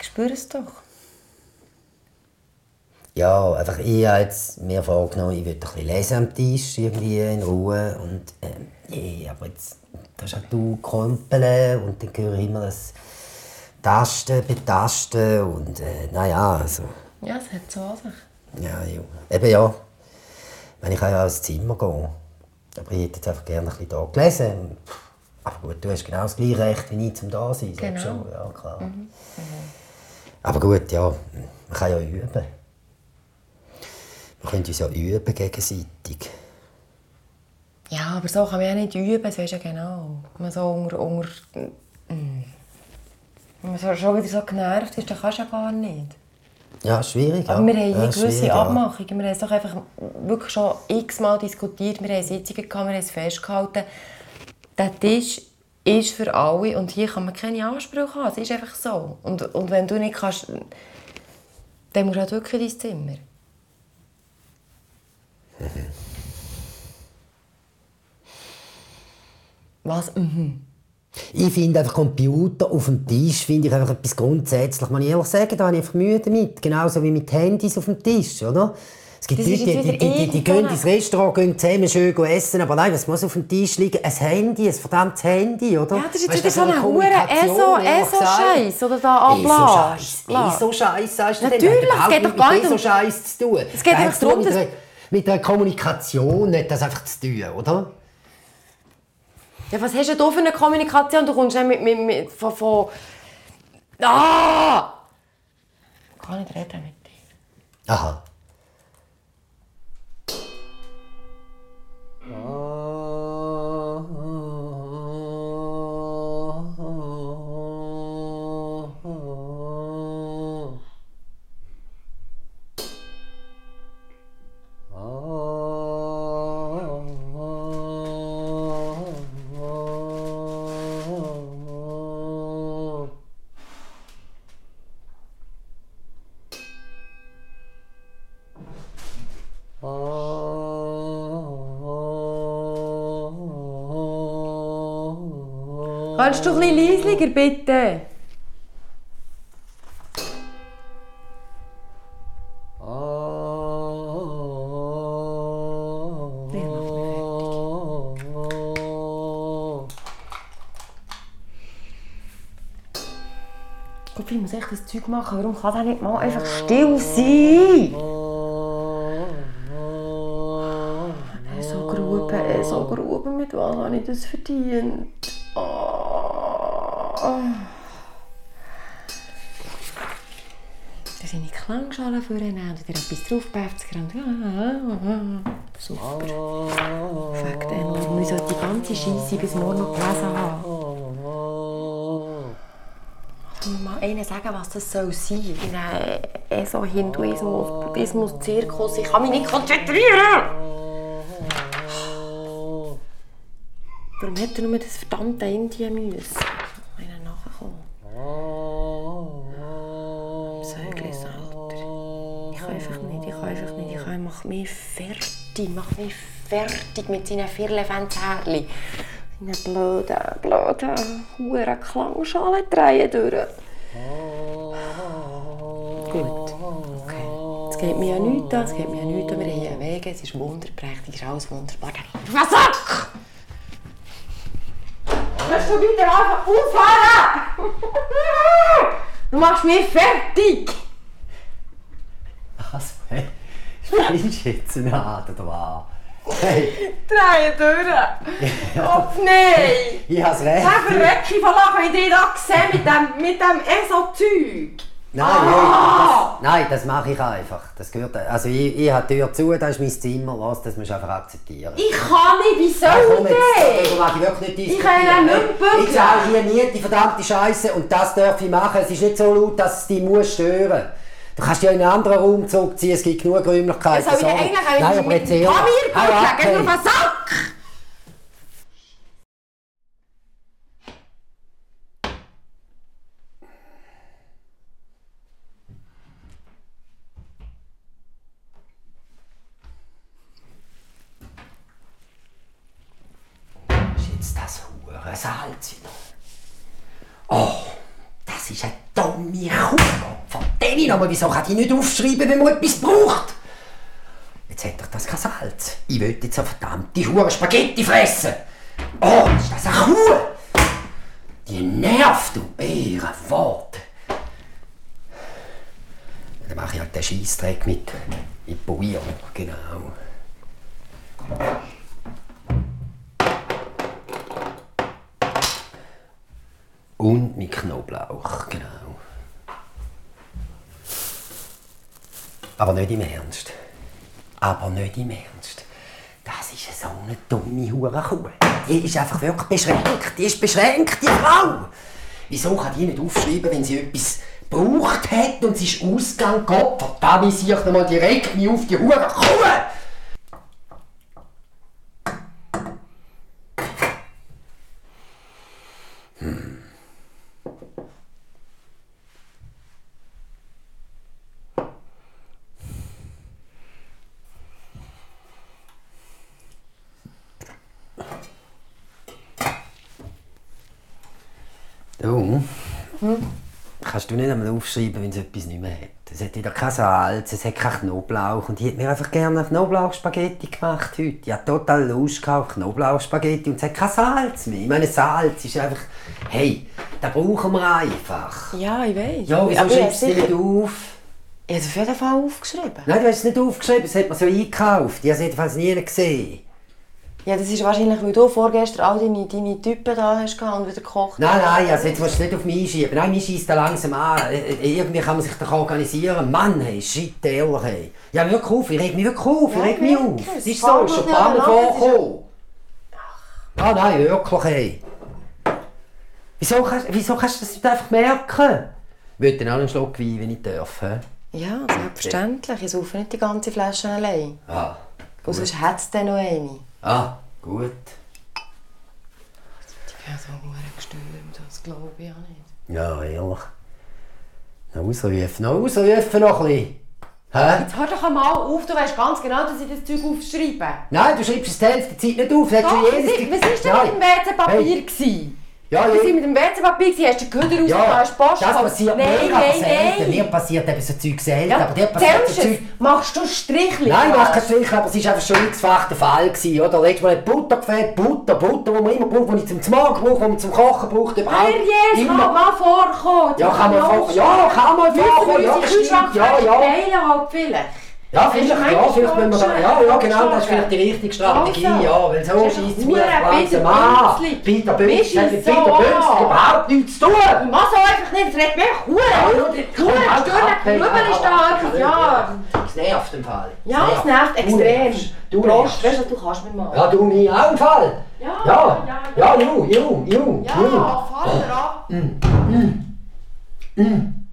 spüre es doch. Ja, einfach ich habe jetzt mir vorgenommen, ich würde ein bisschen lesen am Tisch, irgendwie in Ruhe. Und ähm, ja, aber jetzt, da ist auch du Krempeln und dann höre ich immer das Tasten, Betasten und äh, naja, also... Ja, es hat so an sich. Ja, ja. Eben ja. Wenn ich kann ja ins Zimmer gehen. Aber ich hätte jetzt einfach gerne ein bisschen da gelesen. Aber gut, du hast genau das gleiche Recht wie ich zum da sein. Genau. Schon. Ja, klar. Aber gut, ja, man kann ja üben. Wir können uns ja üben gegenseitig. Ja, aber so kann man ja nicht üben, das weisst du ja genau. Wenn man so unter... unter mm. Wenn man so, schon wieder so genervt ist, dann kannst du ja gar nicht. Ja, schwierig. Aber ja. wir haben ja, gewisse schwierig, ja. Abmachungen. Wir haben es doch einfach wirklich schon x-mal diskutiert. Wir haben Sitzungen gehabt, wir haben es festgehalten. Der Tisch ist für alle und hier kann man keine Ansprüche haben. Es ist einfach so. Und, und wenn du nicht kannst, dann musst du halt wirklich in dein Zimmer. Was? Mhm. Ich finde einfach Computer auf dem Tisch finde ich einfach etwas grundsätzlich. Man ehrlich sagen, da habe ich einfach Mühe damit. Genauso wie mit Handys auf dem Tisch, oder? Es gibt Das Leute, die, die, die, die, gehen irgendeine- ins Restaurant, gehen zusammen schön essen, aber nein, was muss auf dem Tisch liegen? Ein Handy, ein verdammtes Handy, oder? Ja, das ist jetzt wieder so ein hure. ESO-Scheiß, oder da ablass. ESO-Scheiß, sagst du denn? Natürlich, hat es geht doch gar nicht um- ESO-Scheiß zu tun. Es geht einfach darum, mit dass- der- Mit der Kommunikation hat das einfach zu tun, oder? Ja, was hast denn du für eine Kommunikation? Du kommst ja mit, mit, mit von, von... Ah! Ich kann nicht reden mit dir. Aha. Kannst du ein bisschen leislicher, bitte? Gott, wie muss ich das Zeug machen? Warum kann der nicht mal einfach still sein? So Gruben, so Gruben, mit was habe ich das verdient? Oh. Da sind die Klangschalen vornehmen und wieder etwas draufpäfzigen und super. Fuck them, wir müssen die ganze Scheisse bis morgen noch gelesen haben. Mal einer sagen, was das soll sein? Nein, eh so Hinduismus, Buddhismus, Zirkus, ich kann mich nicht konzentrieren! Warum hätte er nur das verdammte Indien müssen? Einfach nicht. Ich kann, mach mich fertig, mach mich fertig mit seinen Firlefanzherrli. Seine blöden, blöden, huren Klangschalen drehen durch. Gut, okay. Es geht mir ja nichts an, es geht mir ja nichts an. Wir haben hier es ist wunderprächtig, es ist alles wunderbar. Was sag? Kannst du bitte einfach aufhören? Du machst mich fertig! Was? Hey, spielst du jetzt eine Art oder was? Hey, Drehen durch! Oh nein! ich hab's recht. Der verrecke von Lachen, wenn ich da sehe mit dem, mit dem ESO-Zeug! Nein, nein, das, nein, das mache ich einfach. Das gehört, also ich, ich habe die Tür zu, das ist mein Zimmer, was, das musst du einfach akzeptieren. Ich kann nicht, wie soll komm ich jetzt, denn? darüber mag ich wirklich nicht Ich kann ja nicht bügeln. Ich zahle hier nie die verdammte Scheiße und das darf ich machen. Es ist nicht so laut, dass es dich muss stören Du kannst ja in einen anderen Raum zurückziehen, es gibt genug Räumlichkeiten. Soll ich denn sorry. eigentlich Nein, auch aber mit erzähl dem mal. Pamir Hau ab, bügeln? Geh mir Sack! Was ist jetzt das hure Salz wieder? Oh, das ist eine dumme Kuh. Ich noch mal. Wieso kann ich nicht aufschreiben, wenn man etwas braucht? Jetzt hat doch das kein Salz. Ich will jetzt eine verdammte Hure Spaghetti fressen. Oh, ist das eine Kuh? Die nervt, du Bärenwort. Dann mache ich halt den Scheissdreck mit, Bouillon, genau. Aber nicht im Ernst. Aber nicht im Ernst. Das ist so eine dumme Hurenkuh. Die ist einfach wirklich beschränkt. Die ist beschränkt, die Frau. Wieso kann die nicht aufschreiben, wenn sie etwas gebraucht hat und sie ist ausgegangen? Gott verdammt, ich noch mal direkt auf die Hurenkuh. Du, kannst du nicht einmal aufschreiben, wenn es etwas nicht mehr hat? Es hat wieder kein Salz, es hat keinen Knoblauch und ich hätte mir einfach gerne Knoblauchspaghetti gemacht heute. Ich hatte total Lust auf Knoblauchspaghetti und es hat kein Salz mehr. Ich meine, Salz ist einfach... Hey, das brauchen wir einfach. Ja, ich weiß. Ja, wieso schreibst du es habe nicht auf? Ich habe es auf jeden Fall aufgeschrieben. Nein, du hast es nicht aufgeschrieben, es hat man so eingekauft. Ich habe es jedenfalls nie gesehen. Ja, das ist wahrscheinlich, weil du vorgestern all deine, deine Typen da hast und wieder gekocht Nein, hast. nein, also jetzt musst du nicht auf mich einschieben. Nein, mich schießt da langsam an. Äh, äh, Irgendwie kann man sich doch organisieren. Mann, hey, shit, ehrlich, hey. Ja, wirklich auf, ich reg mich wirklich auf, ich reg mich auf. es ist so, schon ein paar Mal vorgekommen. Ah, nein, wirklich, hey. Wieso kannst, wieso kannst du das nicht einfach merken? Ich will dann auch einen Schluck Wein, wenn ich darf. Ja, selbstverständlich. Ich saufe nicht die ganze Flasche allein. Ah, Und sonst hätte es dann noch eine. Ah, gut. Ich bin so verdammt gestürmt, das glaube ich auch nicht. Ja, ehrlich. Noch ausrufen, noch ausrufen noch ein bisschen. Hä? Jetzt hör doch einmal auf, du weißt ganz genau, dass ich das Zeug aufschreibe. Nein, du schreibst es die Zeit nicht auf. Doch, was jedes ist, was ist denn mit dem WC-Papier? Hey. Ja, ja. sind mit dem WC-Papier, gewesen, hast du den Köder rausgenommen, Ja, hast Post das passiert nein, mega nein, selten. nein. Mir passiert eben so Zeug selten, Ja, aber dir passiert so Zeug... Machst du Strichli? Nein, du machst keinen Strich, aber es war einfach schon x-fach der Fall. Gewesen, oder? Letztes Mal hat Butter gefehlt, Butter, Butter, die man immer braucht, die ich zum Morgen brauche, die man zum Kochen braucht, überhaupt. Herr Jesus, kann mal vorkommen. Ja, kann man vor... Ja, kann man vorkommen, ja, das stimmt, ja, ja. Teilen halt vielleicht. Ja, vielleicht, ja, vielleicht müssen wir da... Ja, ja, genau, das ist vielleicht die richtige Strategie, Also. ja, weil so scheisst es mir langsam an. Peter scheisst hat mit Peter an. überhaupt nichts zu tun. Ich mach so einfach nicht, das regt mich Huren. Huren, halt Stirn, Rübel ist da, aber- ja. Es nervt im Fall. Ja, es nervt extrem. Du Prost, weißt du, du kannst mir mal. Ja, du mich auch im Fall. Ja, Ja, ja, ja, ju, ju, ju. Ja, fahr ab. Mm.